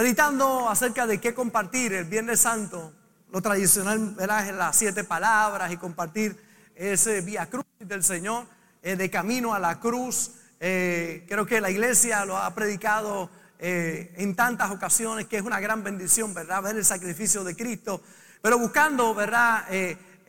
meditando acerca de qué compartir el Viernes Santo, lo tradicional ¿verdad? las siete palabras y compartir ese vía cruz del Señor, eh, de camino a la cruz. Eh, creo que la iglesia lo ha predicado eh, en tantas ocasiones, que es una gran bendición, ¿verdad? Ver el sacrificio de Cristo, pero buscando, ¿verdad?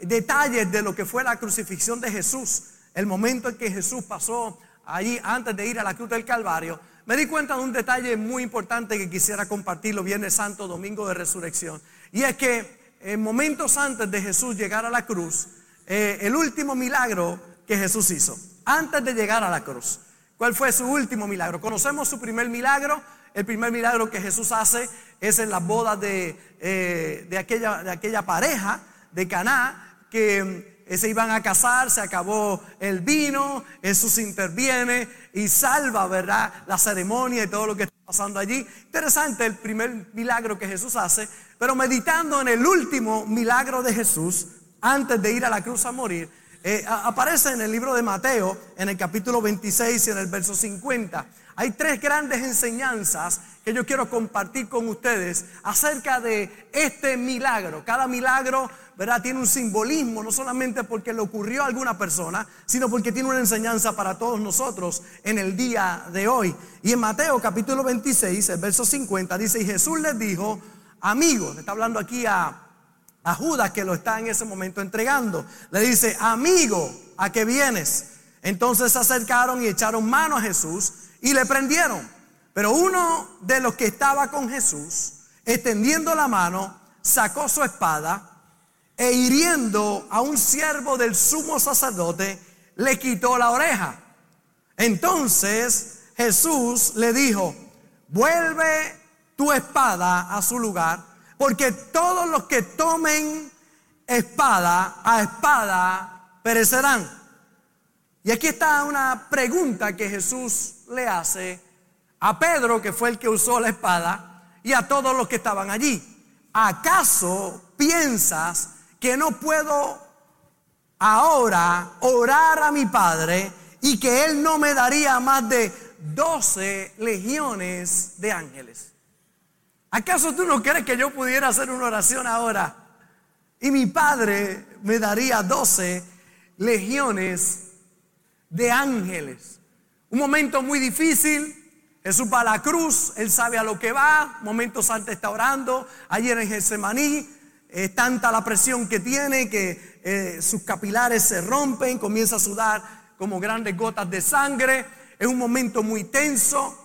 detalles de lo que fue la crucifixión de Jesús, el momento en que Jesús pasó allí antes de ir a la cruz del Calvario. Me di cuenta de un detalle muy importante que quisiera compartirlo Viernes Santo, Domingo de Resurrección. Y es que en momentos antes de Jesús llegar a la cruz, el último milagro que Jesús hizo, antes de llegar a la cruz. ¿Cuál fue su último milagro? Conocemos su primer milagro, el primer milagro que Jesús hace es en las bodas de, eh, de, aquella, de aquella pareja de Caná que eh, se iban a casar, se acabó el vino, Jesús interviene y salva, ¿verdad? La ceremonia y todo lo que está pasando allí. Interesante el primer milagro que Jesús hace, pero meditando en el último milagro de Jesús antes de ir a la cruz a morir, eh, aparece en el libro de Mateo, en el capítulo 26 y en el verso 50. Hay tres grandes enseñanzas que yo quiero compartir con ustedes acerca de este milagro. Cada milagro, Tiene un simbolismo, no solamente porque le ocurrió a alguna persona, sino porque tiene una enseñanza para todos nosotros en el día de hoy. Y en Mateo capítulo 26, el verso 50, dice, y Jesús les dijo, amigos, está hablando aquí a, a Judas que lo está en ese momento entregando. Le dice, amigo, ¿a qué vienes? Entonces se acercaron y echaron mano a Jesús y le prendieron. Pero uno de los que estaba con Jesús, extendiendo la mano, sacó su espada e hiriendo a un siervo del sumo sacerdote, le quitó la oreja. Entonces Jesús le dijo, vuelve tu espada a su lugar, porque todos los que tomen espada a espada perecerán. Y aquí está una pregunta que Jesús le hace a Pedro, que fue el que usó la espada, y a todos los que estaban allí. ¿Acaso piensas que no puedo ahora orar a mi Padre y que Él no me daría más de 12 legiones de ángeles? ¿Acaso tú no crees que yo pudiera hacer una oración ahora y mi Padre me daría 12 legiones de ángeles. Un momento muy difícil. Jesús va a la cruz, él sabe a lo que va. Momentos antes está orando. Ayer en Getsemaní es tanta la presión que tiene que eh, sus capilares se rompen, comienza a sudar como grandes gotas de sangre. Es un momento muy tenso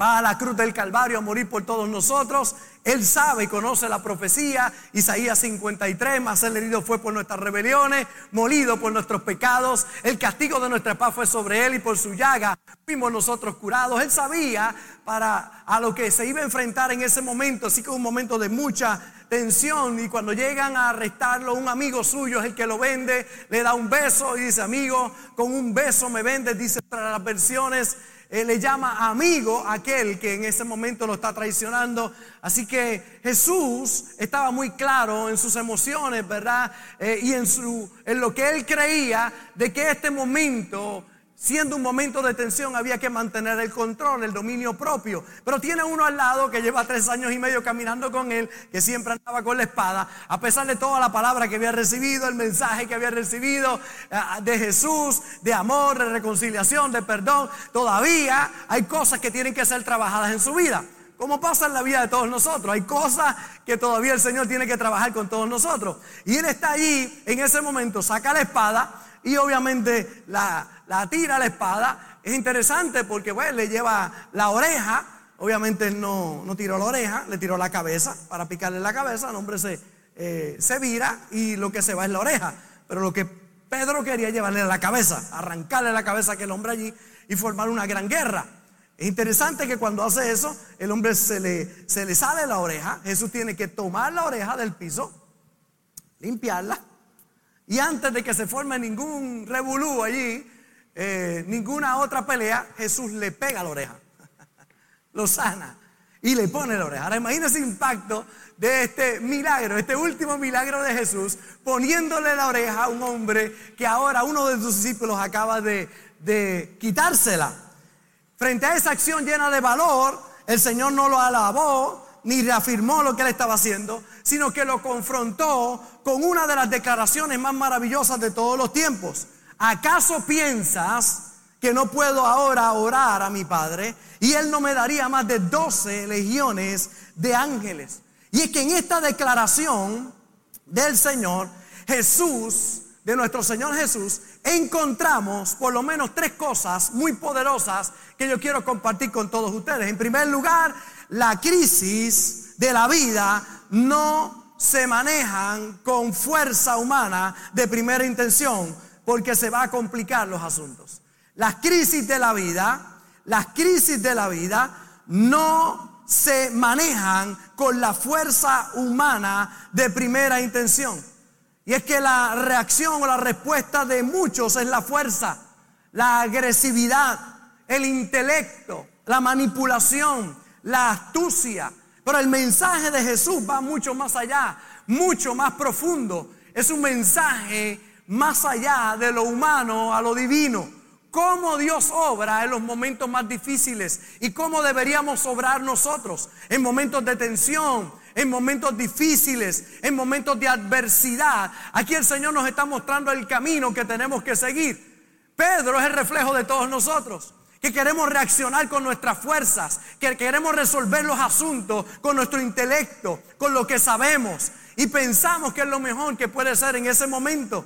va a la cruz del Calvario a morir por todos nosotros. Él sabe y conoce la profecía. Isaías 53, más el herido fue por nuestras rebeliones, molido por nuestros pecados. El castigo de nuestra paz fue sobre él y por su llaga fuimos nosotros curados. Él sabía para a lo que se iba a enfrentar en ese momento, así que un momento de mucha tensión y cuando llegan a arrestarlo, un amigo suyo es el que lo vende, le da un beso y dice, amigo, con un beso me vendes, dice para las versiones él le llama amigo aquel que en ese momento lo está traicionando. Así que Jesús estaba muy claro en sus emociones, ¿verdad? Eh, y en, su, en lo que él creía de que este momento Siendo un momento de tensión había que mantener el control, el dominio propio. Pero tiene uno al lado que lleva tres años y medio caminando con él, que siempre andaba con la espada, a pesar de toda la palabra que había recibido, el mensaje que había recibido eh, de Jesús, de amor, de reconciliación, de perdón. Todavía hay cosas que tienen que ser trabajadas en su vida. Como pasa en la vida de todos nosotros. Hay cosas que todavía el Señor tiene que trabajar con todos nosotros. Y Él está allí, en ese momento, saca la espada y obviamente la, la tira la espada. Es interesante porque bueno, le lleva la oreja. Obviamente no, no tiró la oreja, le tiró la cabeza para picarle la cabeza. El hombre se, eh, se vira y lo que se va es la oreja. Pero lo que Pedro quería llevarle la cabeza, arrancarle la cabeza a aquel hombre allí y formar una gran guerra. Es interesante que cuando hace eso, el hombre se le, se le sale la oreja. Jesús tiene que tomar la oreja del piso, limpiarla. Y antes de que se forme ningún revolú allí, eh, ninguna otra pelea, Jesús le pega la oreja, lo sana y le pone la oreja. Ahora imagínese el impacto de este milagro, este último milagro de Jesús, poniéndole la oreja a un hombre que ahora uno de sus discípulos acaba de quitársela. Frente a esa acción llena de valor, el Señor no lo alabó ni reafirmó lo que él estaba haciendo, sino que lo confrontó con una de las declaraciones más maravillosas de todos los tiempos. ¿Acaso piensas que no puedo ahora orar a mi Padre y Él no me daría más de 12 legiones de ángeles? Y es que en esta declaración del Señor, Jesús, de nuestro Señor Jesús, encontramos por lo menos tres cosas muy poderosas que yo quiero compartir con todos ustedes. En primer lugar, la crisis de la vida no se manejan con fuerza humana de primera intención, porque se va a complicar los asuntos. Las crisis de la vida, las crisis de la vida no se manejan con la fuerza humana de primera intención. Y es que la reacción o la respuesta de muchos es la fuerza, la agresividad, el intelecto, la manipulación, la astucia. Pero el mensaje de Jesús va mucho más allá, mucho más profundo. Es un mensaje más allá de lo humano a lo divino. Cómo Dios obra en los momentos más difíciles y cómo deberíamos obrar nosotros en momentos de tensión, en momentos difíciles, en momentos de adversidad. Aquí el Señor nos está mostrando el camino que tenemos que seguir. Pedro es el reflejo de todos nosotros que queremos reaccionar con nuestras fuerzas, que queremos resolver los asuntos con nuestro intelecto, con lo que sabemos y pensamos que es lo mejor que puede ser en ese momento.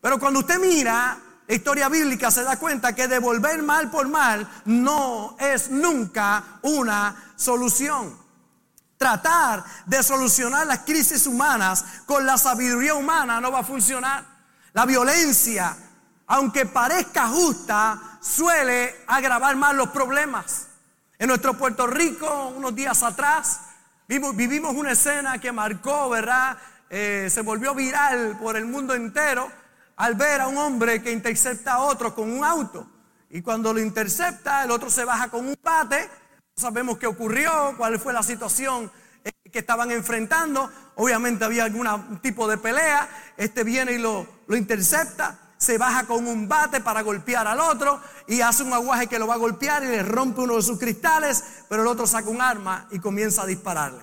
Pero cuando usted mira la historia bíblica se da cuenta que devolver mal por mal no es nunca una solución. Tratar de solucionar las crisis humanas con la sabiduría humana no va a funcionar. La violencia, aunque parezca justa, suele agravar más los problemas. En nuestro Puerto Rico, unos días atrás, vivimos una escena que marcó, ¿verdad? Eh, se volvió viral por el mundo entero al ver a un hombre que intercepta a otro con un auto. Y cuando lo intercepta, el otro se baja con un bate. No sabemos qué ocurrió, cuál fue la situación eh, que estaban enfrentando. Obviamente había algún tipo de pelea. Este viene y lo, lo intercepta se baja con un bate para golpear al otro y hace un aguaje que lo va a golpear y le rompe uno de sus cristales, pero el otro saca un arma y comienza a dispararle.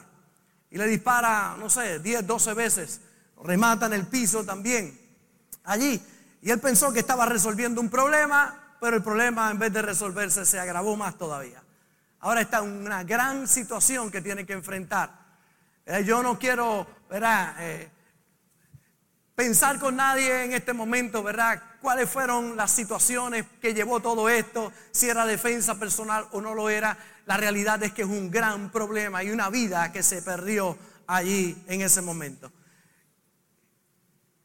Y le dispara, no sé, 10, 12 veces, remata en el piso también, allí. Y él pensó que estaba resolviendo un problema, pero el problema en vez de resolverse se agravó más todavía. Ahora está en una gran situación que tiene que enfrentar. Eh, yo no quiero. Eh, pensar con nadie en este momento, ¿verdad? ¿Cuáles fueron las situaciones que llevó todo esto? Si era defensa personal o no lo era. La realidad es que es un gran problema y una vida que se perdió allí en ese momento.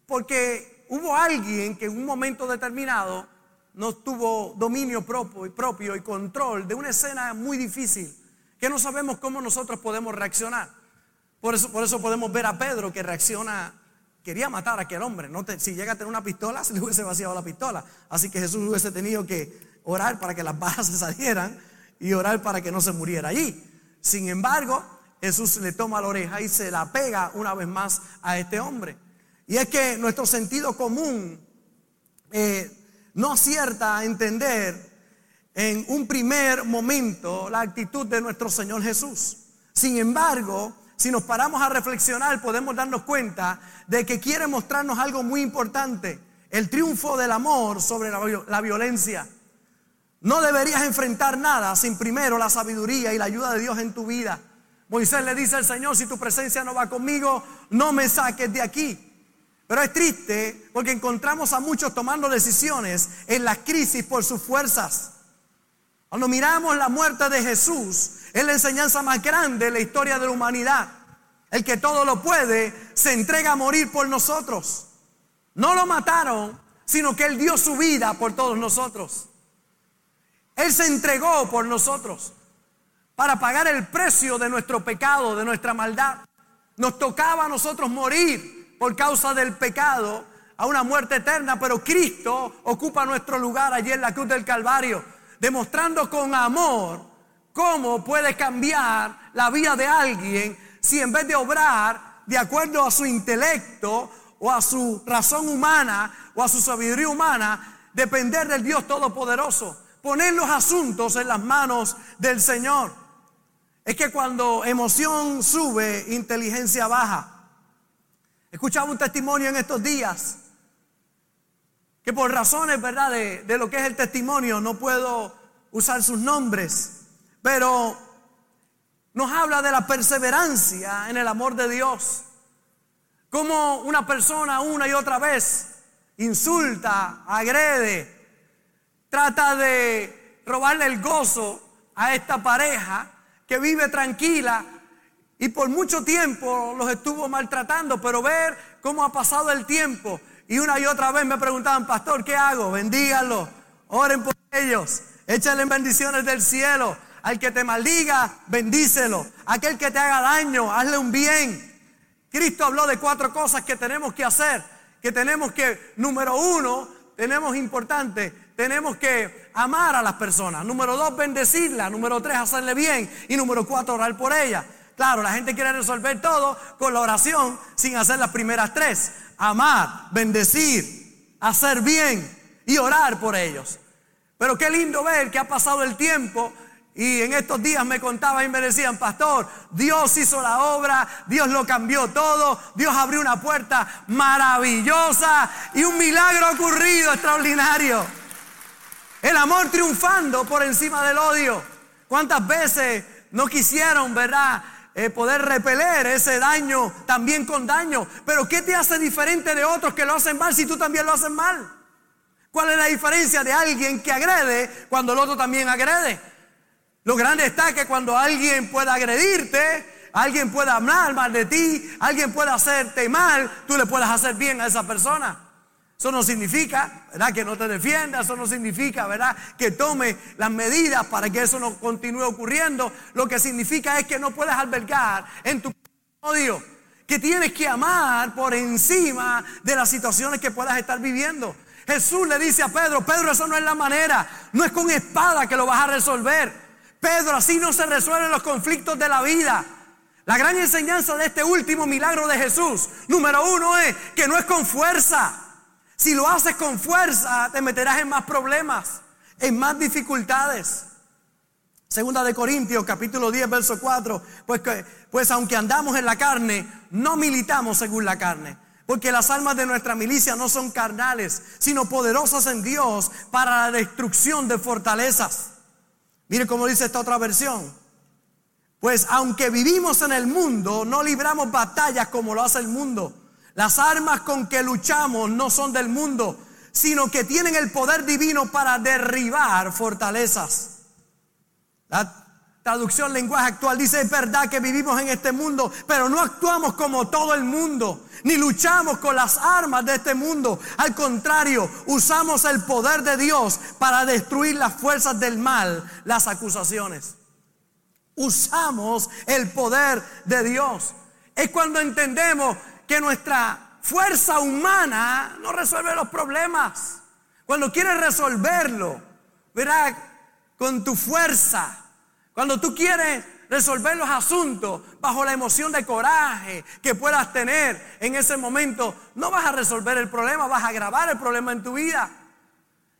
Porque hubo alguien que en un momento determinado no tuvo dominio propio y, control de una escena muy difícil que no sabemos cómo nosotros podemos reaccionar. Por eso, por eso podemos ver a Pedro que reacciona quería matar a aquel hombre. No si llega a tener una pistola, se le hubiese vaciado la pistola. Así que Jesús hubiese tenido que orar para que las balas se salieran y orar para que no se muriera allí. Sin embargo, Jesús le toma la oreja y se la pega una vez más a este hombre. Y es que nuestro sentido común eh, no acierta a entender en un primer momento la actitud de nuestro Señor Jesús. Sin embargo, si nos paramos a reflexionar, podemos darnos cuenta de que quiere mostrarnos algo muy importante, el triunfo del amor sobre la, violencia. No deberías enfrentar nada sin primero la sabiduría y la ayuda de Dios en tu vida. Moisés le dice al Señor, si tu presencia no va conmigo, no me saques de aquí. Pero es triste porque encontramos a muchos tomando decisiones en las crisis por sus fuerzas. Cuando miramos la muerte de Jesús, es la enseñanza más grande de la historia de la humanidad. El que todo lo puede, se entrega a morir por nosotros. No lo mataron, sino que Él dio su vida por todos nosotros. Él se entregó por nosotros para pagar el precio de nuestro pecado, de nuestra maldad. Nos tocaba a nosotros morir por causa del pecado a una muerte eterna, pero Cristo ocupa nuestro lugar allí en la cruz del Calvario demostrando con amor cómo puede cambiar la vida de alguien si en vez de obrar de acuerdo a su intelecto o a su razón humana o a su sabiduría humana, depender del Dios Todopoderoso, poner los asuntos en las manos del Señor. es que cuando emoción sube, inteligencia baja. Escuchaba un testimonio en estos días que por razones, ¿verdad?, de, de, lo que es el testimonio, no puedo usar sus nombres, pero nos habla de la perseverancia en el amor de Dios. Como una persona una y otra vez insulta, agrede, trata de robarle el gozo a esta pareja que vive tranquila y por mucho tiempo los estuvo maltratando, pero ver cómo ha pasado el tiempo y una y otra vez me preguntaban, pastor, ¿qué hago? Bendíganlo, oren por ellos, échale bendiciones del cielo. Al que te maldiga, bendícelo. Aquel que te haga daño, hazle un bien. Cristo habló de cuatro cosas que tenemos que hacer. Que tenemos que, número uno, tenemos importante, tenemos que amar a las personas. Número dos, bendecirla. Número tres, hacerle bien. Y número cuatro, orar por ella. Claro, la gente quiere resolver todo con la oración sin hacer las primeras tres. Amar, bendecir, hacer bien y orar por ellos. Pero qué lindo ver que ha pasado el tiempo y en estos días me contaban y me decían, pastor, Dios hizo la obra, Dios lo cambió todo, Dios abrió una puerta maravillosa y un milagro ocurrido extraordinario. El amor triunfando por encima del odio. ¿Cuántas veces no quisieron, verdad, eh, poder repeler ese daño también con daño? Pero ¿qué te hace diferente de otros que lo hacen mal si tú también lo haces mal? ¿Cuál es la diferencia de alguien que agrede cuando el otro también agrede? Lo grande está que cuando alguien pueda agredirte, alguien pueda hablar mal de ti, alguien pueda hacerte mal, tú le puedas hacer bien a esa persona. Eso no significa, ¿verdad? Que no te defienda, eso no significa, ¿verdad? Que tome las medidas para que eso no continúe ocurriendo. Lo que significa es que no puedes albergar en tu odio, que tienes que amar por encima de las situaciones que puedas estar viviendo. Jesús le dice a Pedro, Pedro, eso no es la manera, no es con espada que lo vas a resolver. Pedro, así no se resuelven los conflictos de la vida. La gran enseñanza de este último milagro de Jesús, número uno, es que no es con fuerza. Si lo haces con fuerza, te meterás en más problemas, en más dificultades. Segunda de Corintios, capítulo 10, verso 4. Pues, pues aunque andamos en la carne, no militamos según la carne. Porque las almas de nuestra milicia no son carnales, sino poderosas en Dios para la destrucción de fortalezas Mire cómo dice esta otra versión. Pues aunque vivimos en el mundo, no libramos batallas como lo hace el mundo. Las armas con que luchamos no son del mundo, sino que tienen el poder divino para derribar fortalezas. La traducción lenguaje actual dice, es verdad que vivimos en este mundo, pero no actuamos como todo el mundo ni luchamos con las armas de este mundo. Al contrario, usamos el poder de Dios para destruir las fuerzas del mal, las acusaciones. Usamos el poder de Dios. Es cuando entendemos que nuestra fuerza humana no resuelve los problemas. Cuando quieres resolverlo, verá, con tu fuerza. Cuando tú quieres resolver los asuntos bajo la emoción de coraje que puedas tener en ese momento, no vas a resolver el problema, vas a agravar el problema en tu vida.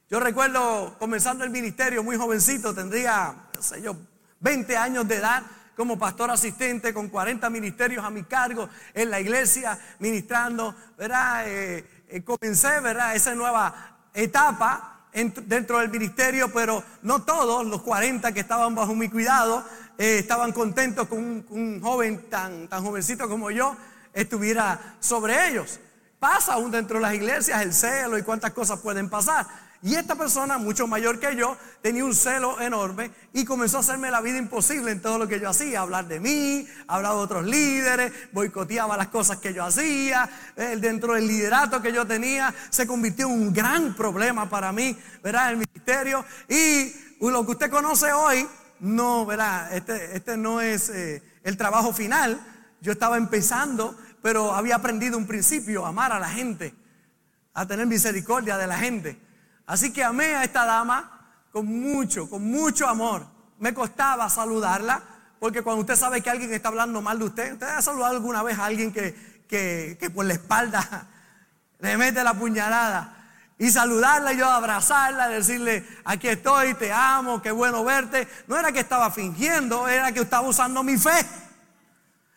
Yo recuerdo comenzando el ministerio muy jovencito, tendría, no yo, 20 años de edad como pastor asistente con 40 ministerios a mi cargo en la iglesia ministrando, ¿verdad? Eh, eh, comencé, ¿verdad? Esa nueva etapa dentro del ministerio, pero no todos, los 40 que estaban bajo mi cuidado, eh, estaban contentos con un, joven tan, tan jovencito como yo estuviera sobre ellos. Pasa aún dentro de las iglesias el celo y cuántas cosas pueden pasar. Y esta persona, mucho mayor que yo, tenía un celo enorme y comenzó a hacerme la vida imposible en todo lo que yo hacía. Hablar de mí, hablar de otros líderes, boicoteaba las cosas que yo hacía. dentro del liderato que yo tenía, se convirtió en un gran problema para mí, ¿verdad? El ministerio. Y lo que usted conoce hoy, no, ¿verdad? Este, este no es eh, el trabajo final. Yo estaba empezando, pero había aprendido un principio, amar a la gente, a tener misericordia de la gente. Así que amé a esta dama con mucho, con mucho amor. Me costaba saludarla, porque cuando usted sabe que alguien está hablando mal de usted, ¿usted ha saludado alguna vez a alguien que, que, por la espalda le mete la puñalada? y saludarla yo abrazarla, decirle, aquí estoy, te amo, qué bueno verte. No era que estaba fingiendo, era que estaba usando mi fe.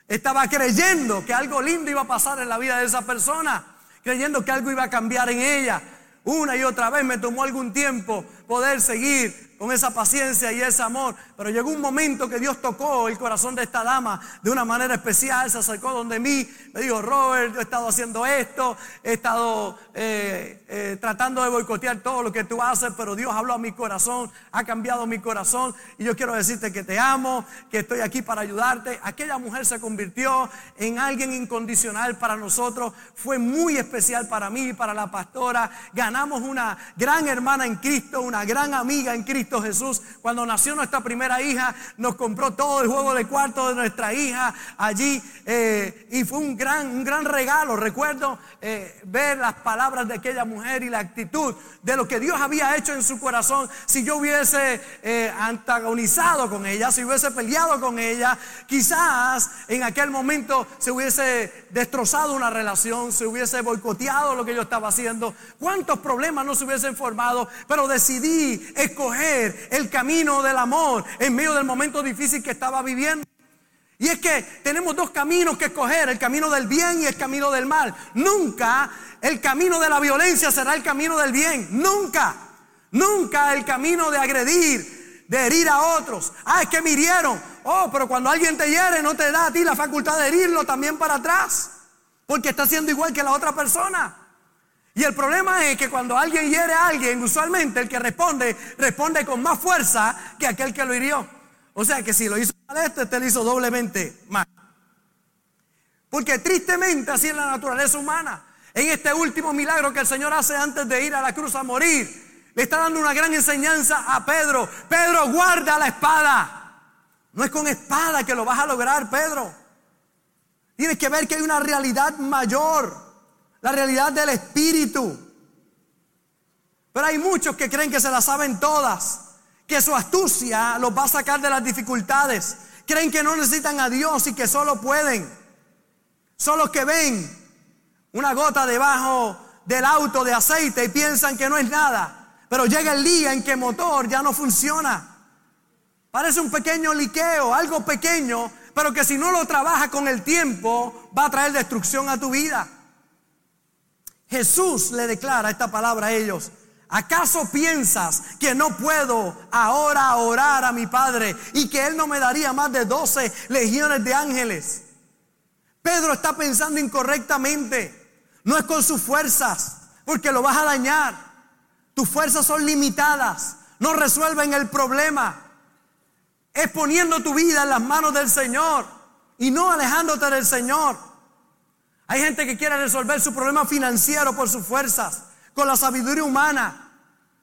Estaba creyendo que algo lindo iba a pasar en la vida de esa persona, creyendo que algo iba a cambiar en ella. Una y otra vez me tomó algún tiempo poder seguir con esa paciencia y ese amor. Pero llegó un momento que Dios tocó el corazón de esta dama de una manera especial, se acercó donde mí, me dijo, Robert, yo he estado haciendo esto, he estado eh, eh, tratando de boicotear todo lo que tú haces, pero Dios habló a mi corazón, ha cambiado mi corazón y yo quiero decirte que te amo, que estoy aquí para ayudarte. Aquella mujer se convirtió en alguien incondicional para nosotros, fue muy especial para mí, para la pastora, ganamos una gran hermana en Cristo, una gran amiga en Cristo Jesús. Cuando nació nuestra primera hija, nos compró todo el juego de cuarto de nuestra hija allí eh, y fue un gran, un gran regalo. Recuerdo eh, ver las palabras de aquella mujer y la actitud de lo que Dios había hecho en su corazón. Si yo hubiese eh, antagonizado con ella, si hubiese peleado con ella, quizás en aquel momento se hubiese destrozado una relación, se hubiese boicoteado lo que yo estaba haciendo. ¿Cuántos problemas no se hubiesen formado? Pero decidí escoger el camino del amor en medio del momento difícil que estaba viviendo. Y es que tenemos dos caminos que escoger, el camino del bien y el camino del mal. Nunca el camino de la violencia será el camino del bien. Nunca. Nunca el camino de agredir, de herir a otros. Ah, es que me hirieron. Oh, pero cuando alguien te hiere no te da a ti la facultad de herirlo también para atrás. Porque está siendo igual que la otra persona. Y el problema es que cuando alguien hiere a alguien, usualmente el que responde, responde con más fuerza que aquel que lo hirió. O sea que si lo hizo mal este, este lo hizo doblemente mal. Porque tristemente así es la naturaleza humana. En este último milagro que el Señor hace antes de ir a la cruz a morir, le está dando una gran enseñanza a Pedro. Pedro, guarda la espada. No es con espada que lo vas a lograr, Pedro. Tienes que ver que hay una realidad mayor la realidad del Espíritu. Pero hay muchos que creen que se la saben todas, que su astucia los va a sacar de las dificultades. Creen que no necesitan a Dios y que solo pueden. Solo que ven una gota debajo del auto de aceite y piensan que no es nada. Pero llega el día en que el motor ya no funciona. Parece un pequeño liqueo, algo pequeño, pero que si no lo trabaja con el tiempo va a traer destrucción a tu vida. Jesús le declara esta palabra a ellos. ¿Acaso piensas que no puedo ahora orar a mi Padre y que Él no me daría más de 12 legiones de ángeles? Pedro está pensando incorrectamente. No es con sus fuerzas, porque lo vas a dañar. Tus fuerzas son limitadas, no resuelven el problema. Es poniendo tu vida en las manos del Señor y no alejándote del Señor. Hay gente que quiere resolver su problema financiero por sus fuerzas, con la sabiduría humana,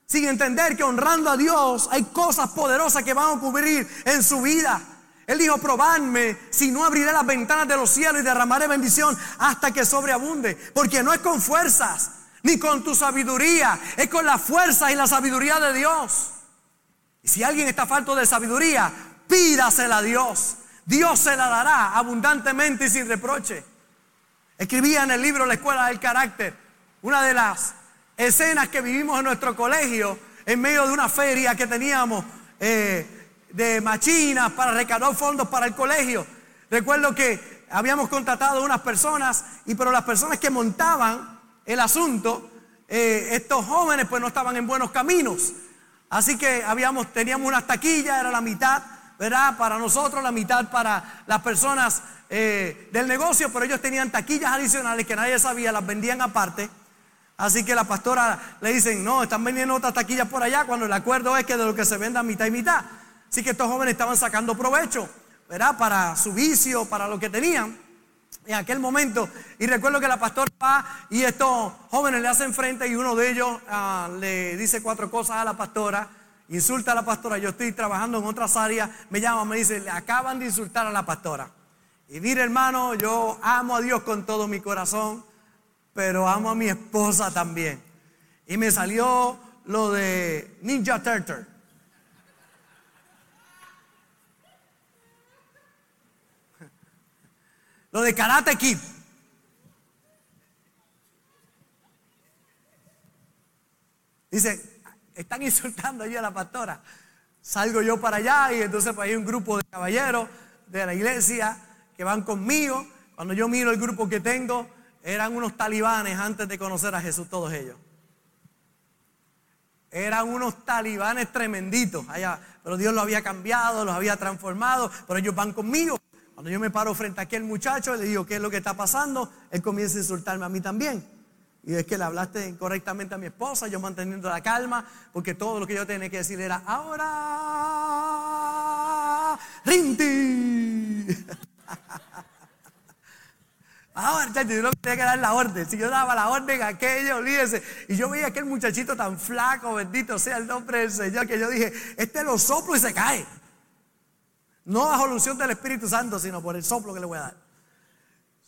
sin entender que honrando a Dios hay cosas poderosas que van a ocurrir en su vida. Él dijo, probadme si no abriré las ventanas de los cielos y derramaré bendición hasta que sobreabunde. Porque no es con fuerzas, ni con tu sabiduría, es con la fuerza y la sabiduría de Dios. Y si alguien está falto de sabiduría, pídasela a Dios. Dios se la dará abundantemente y sin reproche. Escribía en el libro La Escuela del Carácter una de las escenas que vivimos en nuestro colegio en medio de una feria que teníamos eh, de machinas para recaudar fondos para el colegio. Recuerdo que habíamos contratado unas personas, y pero las personas que montaban el asunto, eh, estos jóvenes pues no estaban en buenos caminos. Así que habíamos, teníamos unas taquillas, era la mitad, ¿verdad? Para nosotros, la mitad para las personas eh, del negocio, pero ellos tenían taquillas adicionales que nadie sabía, las vendían aparte. Así que la pastora le dicen, no, están vendiendo otras taquillas por allá, cuando el acuerdo es que de lo que se venda mitad y mitad. Así que estos jóvenes estaban sacando provecho, ¿verdad? Para su vicio, para lo que tenían en aquel momento. Y recuerdo que la pastora va y estos jóvenes le hacen frente y uno de ellos ah, le dice cuatro cosas a la pastora, insulta a la pastora. Yo estoy trabajando en otras áreas, me llama, me dice, le acaban de insultar a la pastora. Y mire hermano, yo amo a Dios con todo mi corazón, pero amo a mi esposa también. Y me salió lo de Ninja Turtle. Lo de Karate Kid. Dice, están insultando allí a la pastora. Salgo yo para allá y entonces pues hay un grupo de caballeros de la iglesia van conmigo. Cuando yo miro el grupo que tengo, eran unos talibanes antes de conocer a Jesús, todos ellos. Eran unos talibanes tremenditos allá, pero Dios los había cambiado, los había transformado, pero ellos van conmigo. Cuando yo me paro frente a aquel muchacho, le digo, ¿qué es lo que está pasando? Él comienza a insultarme a mí también. Y es que le hablaste incorrectamente a mi esposa, yo manteniendo la calma, porque todo lo que yo tenía que decir era, ahora, Rinti. Ahora, yo no tenía que dar la orden. Si yo daba la orden, aquello, olvídese. Y yo veía aquel muchachito tan flaco, bendito sea el nombre del Señor, que yo dije, este lo soplo y se cae. No bajo la del Espíritu Santo, sino por el soplo que le voy a dar.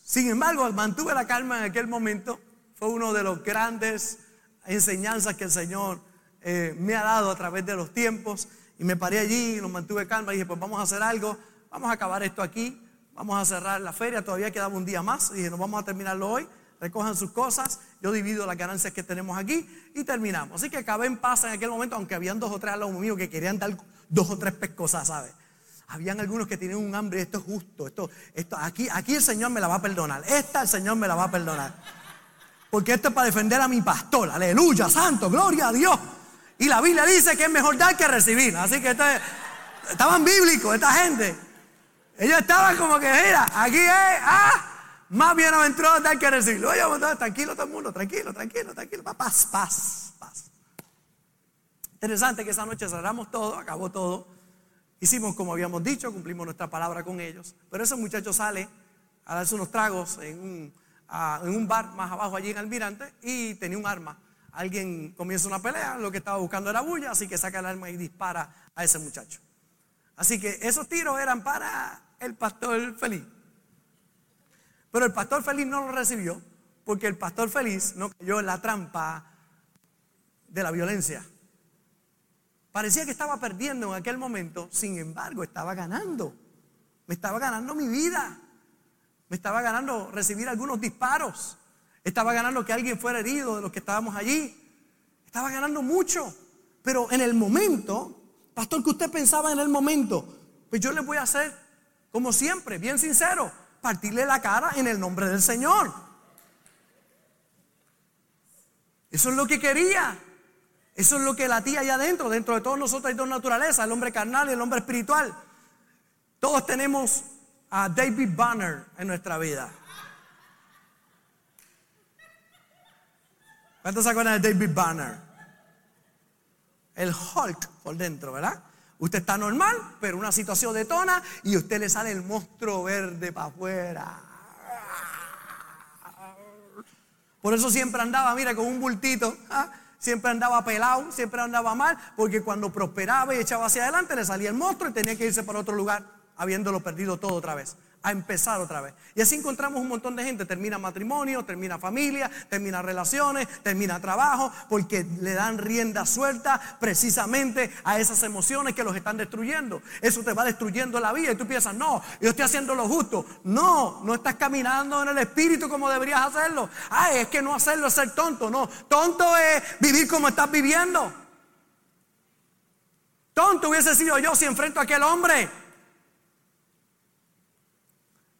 Sin embargo, mantuve la calma en aquel momento. Fue uno de los grandes enseñanzas que el Señor eh, me ha dado a través de los tiempos. Y me paré allí, y lo mantuve calma y dije, pues vamos a hacer algo, vamos a acabar esto aquí. Vamos a cerrar la feria, todavía quedaba un día más. Y dije, no vamos a terminarlo hoy. Recojan sus cosas, yo divido las ganancias que tenemos aquí y terminamos. Así que acabé en paz en aquel momento, aunque habían dos o tres al lado mío que querían dar dos o tres pescosas, ¿sabes? Habían algunos que tenían un hambre, esto es justo, esto, esto, aquí, aquí el Señor me la va a perdonar, esta el Señor me la va a perdonar. Porque esto es para defender a mi pastor, aleluya, santo, gloria a Dios. Y la Biblia dice que es mejor dar que recibir. Así que estaban bíblicos esta gente. Ellos estaban como que, mira, aquí es, ah, más bienaventurado dar que recibir. Oye, tranquilo todo el mundo, tranquilo, tranquilo, tranquilo. Paz, paz, paz. Interesante que esa noche cerramos todo, acabó todo. Hicimos como habíamos dicho, cumplimos nuestra palabra con ellos. Pero ese muchacho sale a darse unos tragos en un, en un bar más abajo allí en Almirante y tenía un arma. Alguien comienza una pelea, lo que estaba buscando era bulla, así que saca el arma y dispara a ese muchacho. Así que esos tiros eran para el pastor feliz. Pero el pastor feliz no lo recibió porque el pastor feliz no cayó en la trampa de la violencia. Parecía que estaba perdiendo en aquel momento, sin embargo estaba ganando. Me estaba ganando mi vida. Me estaba ganando recibir algunos disparos. Estaba ganando que alguien fuera herido de los que estábamos allí. Estaba ganando mucho. Pero en el momento, pastor, que usted pensaba en el momento, pues yo le voy a hacer como siempre, bien sincero, partirle la cara en el nombre del Señor. Eso es lo que quería. Eso es lo que latía allá adentro. Dentro de todos nosotros hay dos naturalezas, el hombre carnal y el hombre espiritual. Todos tenemos a David Banner en nuestra vida. ¿Cuántos se acuerdan de David Banner? El Hulk por dentro, ¿verdad? Usted está normal, pero una situación detona y usted le sale el monstruo verde para afuera. Por eso siempre andaba, mira, con un bultito. ¿ah? Siempre andaba pelado, siempre andaba mal, porque cuando prosperaba y echaba hacia adelante le salía el monstruo y tenía que irse para otro lugar, habiéndolo perdido todo otra vez a empezar otra vez. Y así encontramos un montón de gente, termina matrimonio, termina familia, termina relaciones, termina trabajo, porque le dan rienda suelta precisamente a esas emociones que los están destruyendo. Eso te va destruyendo la vida y tú piensas, no, yo estoy haciendo lo justo. No, no estás caminando en el espíritu como deberías hacerlo. Ay, es que no hacerlo es ser tonto. No, tonto es vivir como estás viviendo. Tonto hubiese sido yo si enfrento a aquel hombre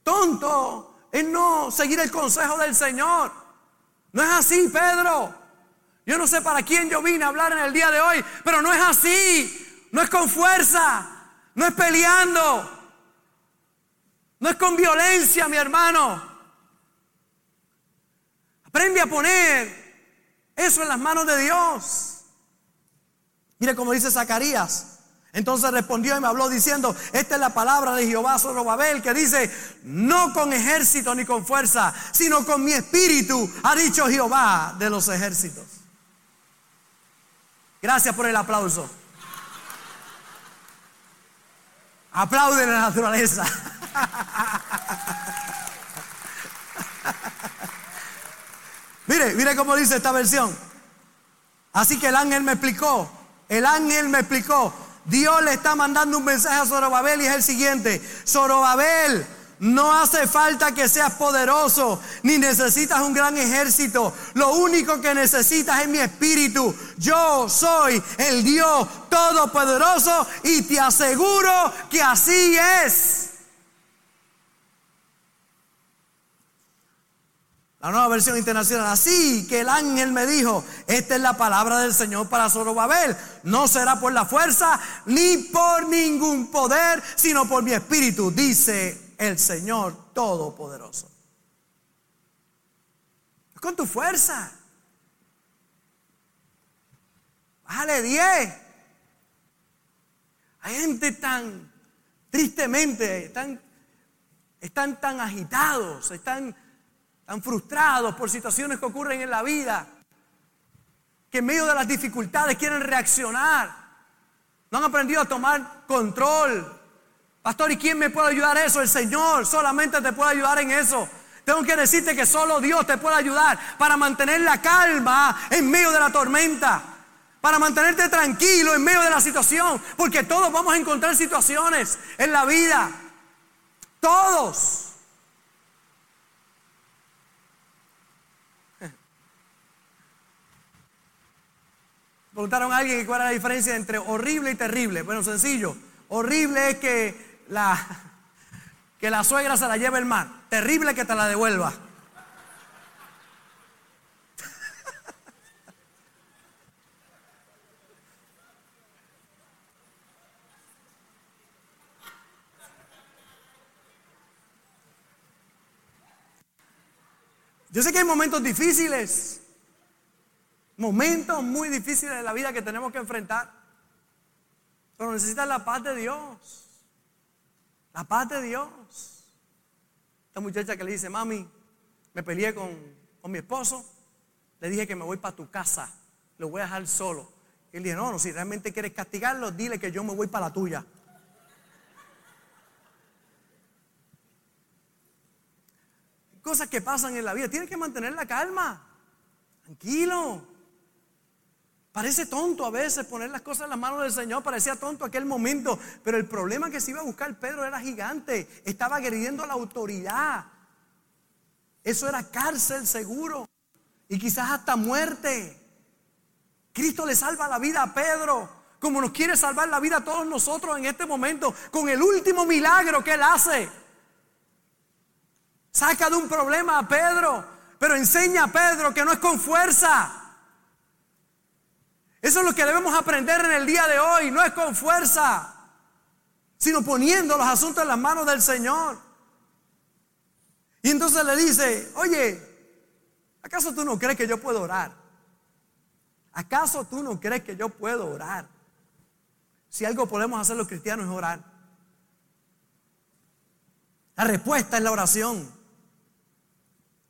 tonto en no seguir el consejo del Señor. No es así, Pedro. Yo no sé para quién yo vine a hablar en el día de hoy, pero no es así. No es con fuerza, no es peleando, no es con violencia, mi hermano. Aprende a poner eso en las manos de Dios. Mire como dice Zacarías. Entonces respondió y me habló diciendo, esta es la palabra de Jehová Babel que dice, no con ejército ni con fuerza, sino con mi espíritu, ha dicho Jehová de los ejércitos. Gracias por el aplauso. Aplaude la naturaleza. mire, mire cómo dice esta versión. Así que el ángel me explicó, el ángel me explicó Dios le está mandando un mensaje a Zorobabel y es el siguiente. Zorobabel, No hace falta que seas poderoso, ni necesitas un gran ejército. Lo único que necesitas es mi espíritu. Yo soy el Dios Todopoderoso y te aseguro que así es. La nueva versión internacional. Así que el ángel me dijo, esta es la palabra del Señor para Zorobabel. No será por la fuerza ni por ningún poder, sino por mi espíritu, dice el Señor Todopoderoso. Es con tu fuerza. Bájale 10. Hay gente tan tristemente, tan, están tan agitados, están tan frustrados por situaciones que ocurren en la vida, que en medio de las dificultades quieren reaccionar. No han aprendido a tomar control. Pastor, ¿y quién me puede ayudar eso? El Señor solamente te puede ayudar en eso. Tengo que decirte que solo Dios te puede ayudar para mantener la calma en medio de la tormenta. Para mantenerte tranquilo en medio de la situación. Porque todos vamos a encontrar situaciones en la vida. Todos. Preguntaron a alguien cuál era la diferencia entre horrible y terrible. Bueno, sencillo. Horrible es que la, que la suegra se la lleve el mar. Terrible que te la devuelva. Yo sé que hay momentos difíciles, momentos muy difíciles de la vida que tenemos que enfrentar, pero necesitas la paz de Dios, la paz de Dios. Esta muchacha que le dice, mami, me peleé con, con mi esposo, le dije que me voy para tu casa, lo voy a dejar solo. Y él dice, no, no, si realmente quieres castigarlo, dile que yo me voy para la tuya. cosas que pasan en la vida. Tienes que mantener la calma. Tranquilo. Parece tonto a veces poner las cosas en las manos del Señor, parecía tonto aquel momento, pero el problema que se iba a buscar Pedro era gigante, estaba agrediendo la autoridad. Eso era cárcel seguro y quizás hasta muerte. Cristo le salva la vida a Pedro, como nos quiere salvar la vida a todos nosotros en este momento, con el último milagro que Él hace. Saca de un problema a Pedro, pero enseña a Pedro que no es con fuerza. Eso es lo que debemos aprender en el día de hoy, no es con fuerza, sino poniendo los asuntos en las manos del Señor. Y entonces le dice, oye, ¿acaso tú no crees que yo puedo orar? ¿Acaso tú no crees que yo puedo orar? Si algo podemos hacer los cristianos es orar. La respuesta es la oración.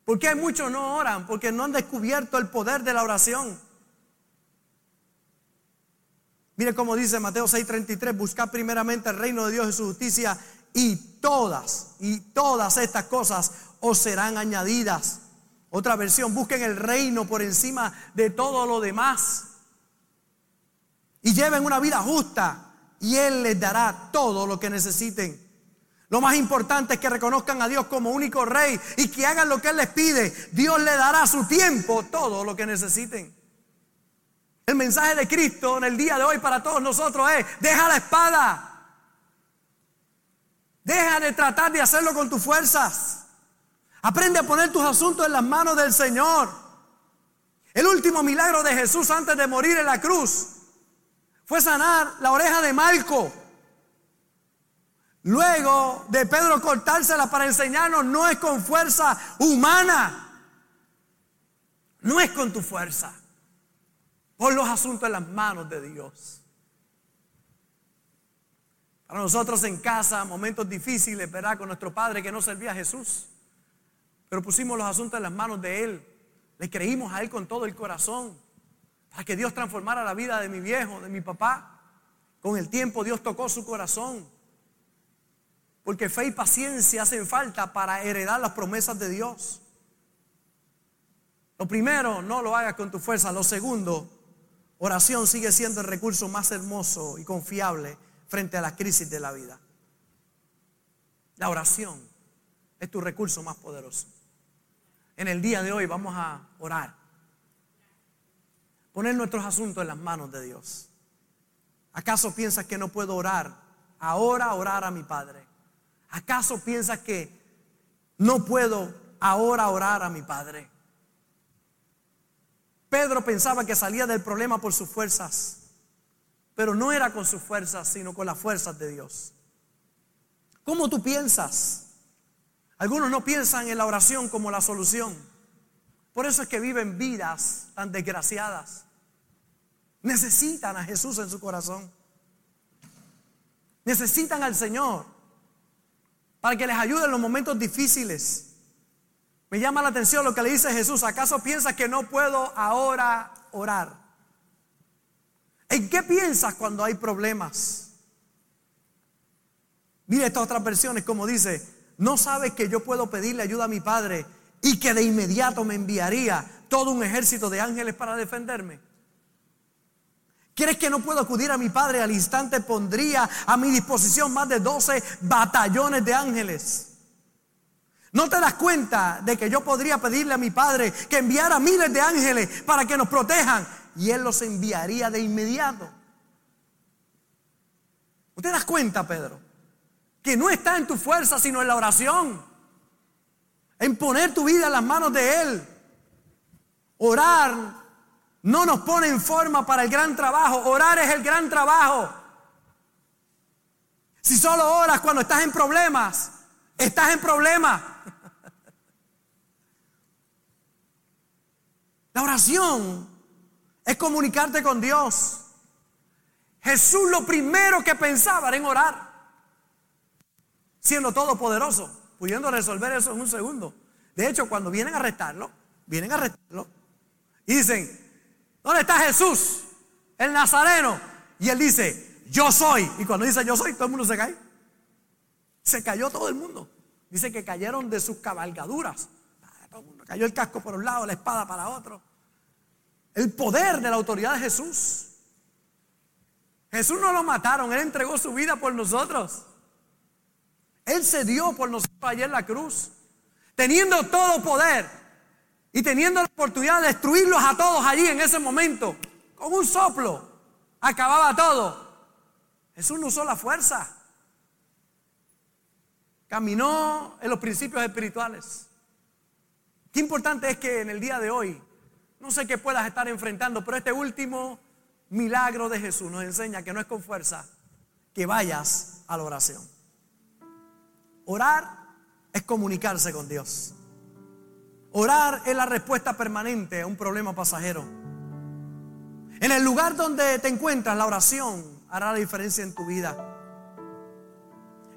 ¿Por qué muchos no oran? Porque no han descubierto el poder de la oración. Mire cómo dice Mateo 6:33, buscad primeramente el reino de Dios y su justicia y todas, y todas estas cosas os serán añadidas. Otra versión, busquen el reino por encima de todo lo demás. Y lleven una vida justa y Él les dará todo lo que necesiten. Lo más importante es que reconozcan a Dios como único rey y que hagan lo que Él les pide. Dios le dará a su tiempo todo lo que necesiten. El mensaje de Cristo en el día de hoy para todos nosotros es, deja la espada. Deja de tratar de hacerlo con tus fuerzas. Aprende a poner tus asuntos en las manos del Señor. El último milagro de Jesús antes de morir en la cruz fue sanar la oreja de Malco. Luego de Pedro cortársela para enseñarnos, no es con fuerza humana, no es con tu fuerza. Pon los asuntos en las manos de Dios. Para nosotros en casa, momentos difíciles, ¿verdad? Con nuestro padre que no servía a Jesús. Pero pusimos los asuntos en las manos de Él. Le creímos a Él con todo el corazón. Para que Dios transformara la vida de mi viejo, de mi papá. Con el tiempo Dios tocó su corazón. Porque fe y paciencia hacen falta para heredar las promesas de Dios. Lo primero, no lo hagas con tu fuerza. Lo segundo, oración sigue siendo el recurso más hermoso y confiable frente a la crisis de la vida. La oración. es tu recurso más poderoso. En el día de hoy vamos a orar. Poner nuestros asuntos en las manos de Dios. ¿Acaso piensas que no puedo orar? Ahora orar a mi Padre. ¿Acaso piensas que no puedo ahora orar a mi Padre? Pedro pensaba que salía del problema por sus fuerzas, pero no era con sus fuerzas, sino con las fuerzas de Dios. ¿Cómo tú piensas? Algunos no piensan en la oración como la solución. Por eso es que viven vidas tan desgraciadas. Necesitan a Jesús en su corazón. Necesitan al Señor para que les ayude en los momentos difíciles. Me llama la atención lo que le dice Jesús. ¿Acaso piensas que no puedo ahora orar? ¿En qué piensas cuando hay problemas? Mire estas otras versiones como dice, no sabes que yo puedo pedirle ayuda a mi Padre y que de inmediato me enviaría todo un ejército de ángeles para defenderme. ¿Quieres que no puedo acudir a mi Padre al instante? Pondría a mi disposición más de 12 batallones de ángeles. ¿No te das cuenta de que yo podría pedirle a mi Padre que enviara miles de ángeles para que nos protejan? Y Él los enviaría de inmediato. ¿No te das cuenta, Pedro? Que no está en tu fuerza, sino en la oración. En poner tu vida en las manos de Él. Orar no nos pone en forma para el gran trabajo. Orar es el gran trabajo. Si solo oras cuando estás en problemas, estás en problemas. La oración es comunicarte con Dios. Jesús lo primero que pensaba era en orar, siendo todopoderoso, pudiendo resolver eso en un segundo. De hecho, cuando vienen a arrestarlo, vienen a arrestarlo y dicen, ¿dónde está Jesús? El Nazareno. Y él dice, yo soy. Y cuando dice yo soy, todo el mundo se cae. Se cayó todo el mundo. Dice que cayeron de sus cabalgaduras. Cayó el casco por un lado, la espada para otro. El poder de la autoridad de Jesús. Jesús no lo mataron, Él entregó su vida por nosotros. Él se dio por nosotros ayer en la cruz. Teniendo todo poder y teniendo la oportunidad de destruirlos a todos allí en ese momento, con un soplo, acababa todo. Jesús no usó la fuerza. Caminó en los principios espirituales. Qué importante es que en el día de hoy, no sé qué puedas estar enfrentando, pero este último milagro de Jesús nos enseña que no es con fuerza, que vayas a la oración. Orar es comunicarse con Dios. Orar es la respuesta permanente a un problema pasajero. En el lugar donde te encuentras, la oración hará la diferencia en tu vida.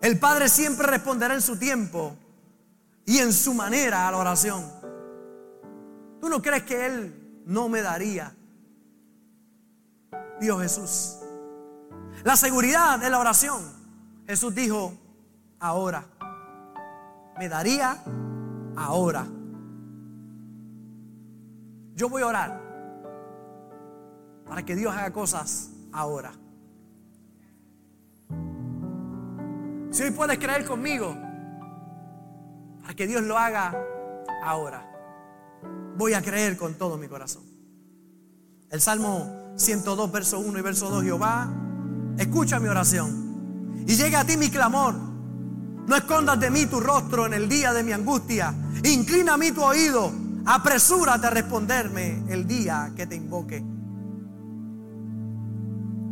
El Padre siempre responderá en su tiempo y en su manera a la oración. ¿Tú no crees que Él no me daría? Dijo Jesús. La seguridad de la oración. Jesús dijo, ahora. Me daría ahora. Yo voy a orar para que Dios haga cosas ahora. Si hoy puedes creer conmigo, para que Dios lo haga ahora voy a creer con todo mi corazón. El Salmo 102, verso 1 y verso 2, Jehová, escucha mi oración y llega a ti mi clamor. No escondas de mí tu rostro en el día de mi angustia. Inclina a mí tu oído. Apresúrate a responderme el día que te invoque.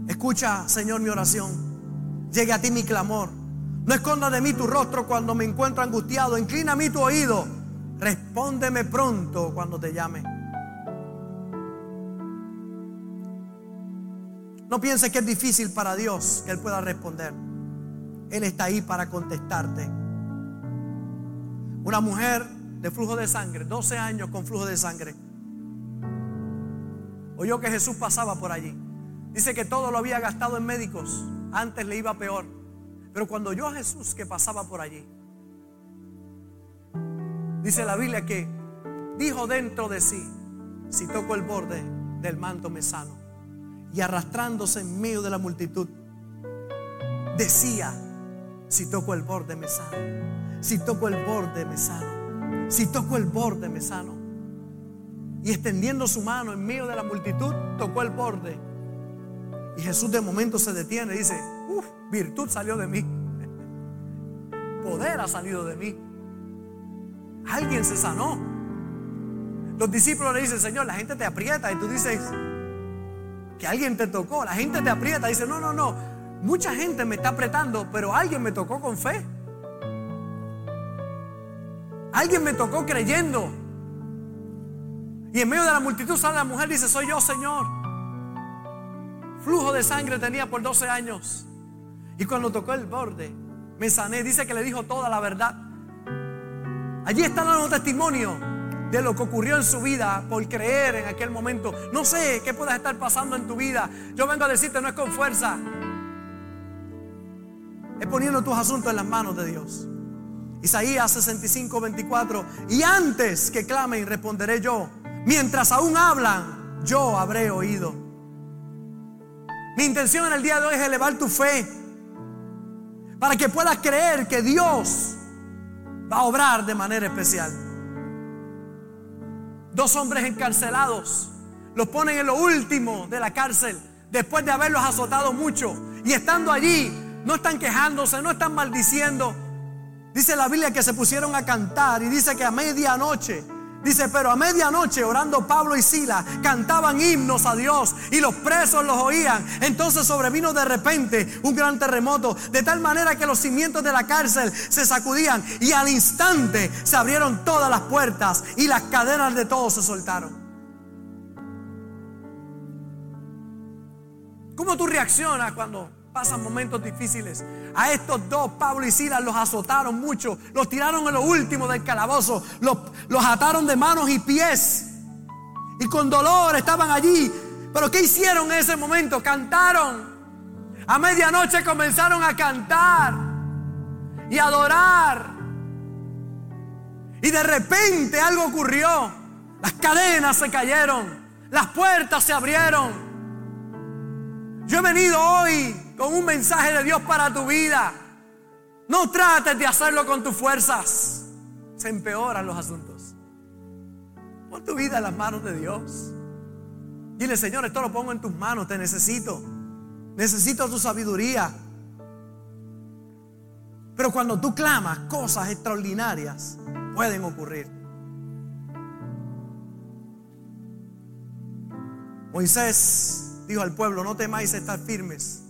Escucha, Señor, mi oración. Llegue a ti mi clamor. No escondas de mí tu rostro cuando me encuentro angustiado. Inclina a tu oído Respóndeme pronto cuando te llame. No pienses que es difícil para Dios que Él pueda responder. Él está ahí para contestarte. Una mujer de flujo de sangre, 12 años con flujo de sangre. Oyó que Jesús pasaba por allí. Dice que todo lo había gastado en médicos. Antes le iba peor. Pero cuando oyó a Jesús que pasaba por allí, Dice la Biblia que dijo dentro de sí, si toco el borde del manto me sano. Y arrastrándose en medio de la multitud, decía, si toco el borde me sano. Si toco el borde, me sano. Si toco el borde, me sano. Y extendiendo su mano en medio de la multitud, tocó el borde. Y Jesús de momento se detiene y dice, uff, virtud salió de mí. Poder ha salido de mí. Alguien se sanó. Los discípulos le dicen, Señor, la gente te aprieta. Y tú dices, que alguien te tocó. La gente te aprieta. Dice, no, no, no. Mucha gente me está apretando, pero alguien me tocó con fe. Alguien me tocó creyendo. Y en medio de la multitud sale la mujer y dice, soy yo, Señor. Flujo de sangre tenía por 12 años. Y cuando tocó el borde, me sané. Dice que le dijo toda la verdad. Allí está dando testimonio de lo que ocurrió en su vida por creer en aquel momento. No sé qué puedas estar pasando en tu vida. Yo vengo a decirte, no es con fuerza. Es poniendo tus asuntos en las manos de Dios. Isaías 65, 24. Y antes que clamen, responderé yo. Mientras aún hablan, yo habré oído. Mi intención en el día de hoy es elevar tu fe. Para que puedas creer que Dios va a obrar de manera especial. Dos hombres encarcelados los ponen en lo último de la cárcel después de haberlos azotado mucho. Y estando allí, no están quejándose, no están maldiciendo. Dice la Biblia que se pusieron a cantar y dice que a medianoche Dice, pero a medianoche orando Pablo y Sila cantaban himnos a Dios y los presos los oían. Entonces sobrevino de repente un gran terremoto, de tal manera que los cimientos de la cárcel se sacudían y al instante se abrieron todas las puertas y las cadenas de todos se soltaron. ¿Cómo tú reaccionas cuando pasan momentos difíciles. A estos dos, Pablo y Silas, los azotaron mucho, los tiraron en lo último del calabozo, los, los ataron de manos y pies. Y con dolor estaban allí. Pero ¿qué hicieron en ese momento? Cantaron. A medianoche comenzaron a cantar y adorar. Y de repente algo ocurrió. Las cadenas se cayeron. Las puertas se abrieron. Yo he venido hoy con un mensaje de Dios para tu vida. No trates de hacerlo con tus fuerzas. Se empeoran los asuntos. Pon tu vida en las manos de Dios. Dile, Señor, esto lo pongo en tus manos, te necesito. Necesito tu sabiduría. Pero cuando tú clamas, cosas extraordinarias pueden ocurrir. Moisés dijo al pueblo, no temáis estar firmes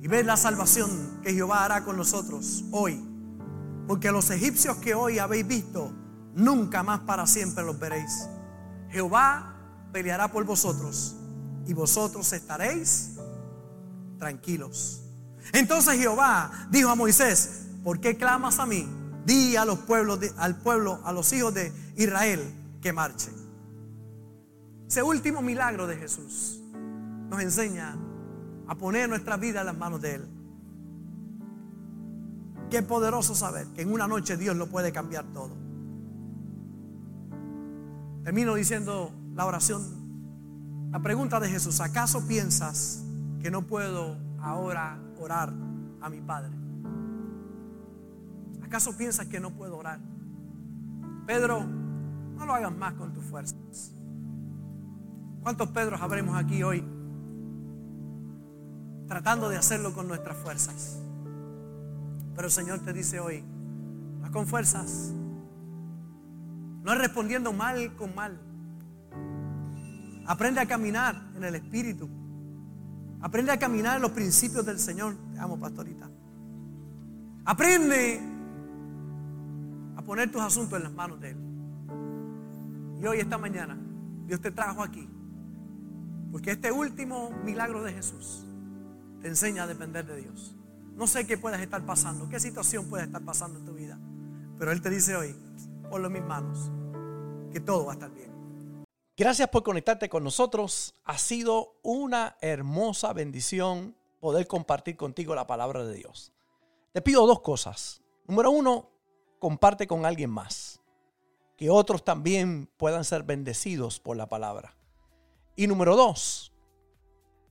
y ver la salvación que Jehová hará con nosotros hoy. Porque los egipcios que hoy habéis visto, nunca más para siempre los veréis. Jehová peleará por vosotros y vosotros estaréis tranquilos. Entonces Jehová dijo a Moisés, ¿por qué clamas a mí? Di a los pueblos, al pueblo, a los hijos de Israel que marchen. Ese último milagro de Jesús nos enseña a poner nuestra vida en las manos de Él. Qué poderoso saber que en una noche Dios lo puede cambiar todo. Termino diciendo la oración, la pregunta de Jesús, ¿acaso piensas que no puedo ahora orar a mi Padre? ¿Acaso piensas que no puedo orar? Pedro, no lo hagas más con tus fuerzas. ¿Cuántos Pedros habremos aquí hoy? Tratando de hacerlo con nuestras fuerzas. Pero el Señor te dice hoy, no con fuerzas, no es respondiendo mal con mal. Aprende a caminar en el Espíritu. Aprende a caminar en los principios del Señor. Te amo, pastorita. Aprende a poner tus asuntos en las manos de Él. Y hoy, esta mañana, Dios te trajo aquí. Porque este último milagro de Jesús te enseña a depender de Dios. No sé qué puedes estar pasando, qué situación puede estar pasando en tu vida, pero Él te dice hoy, ponlo en mis manos, que todo va a estar bien. Gracias por conectarte con nosotros. Ha sido una hermosa bendición poder compartir contigo la palabra de Dios. Te pido dos cosas. Número uno, comparte con alguien más. Que otros también puedan ser bendecidos por la palabra. Y número dos,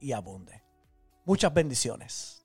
y abunde. Muchas bendiciones.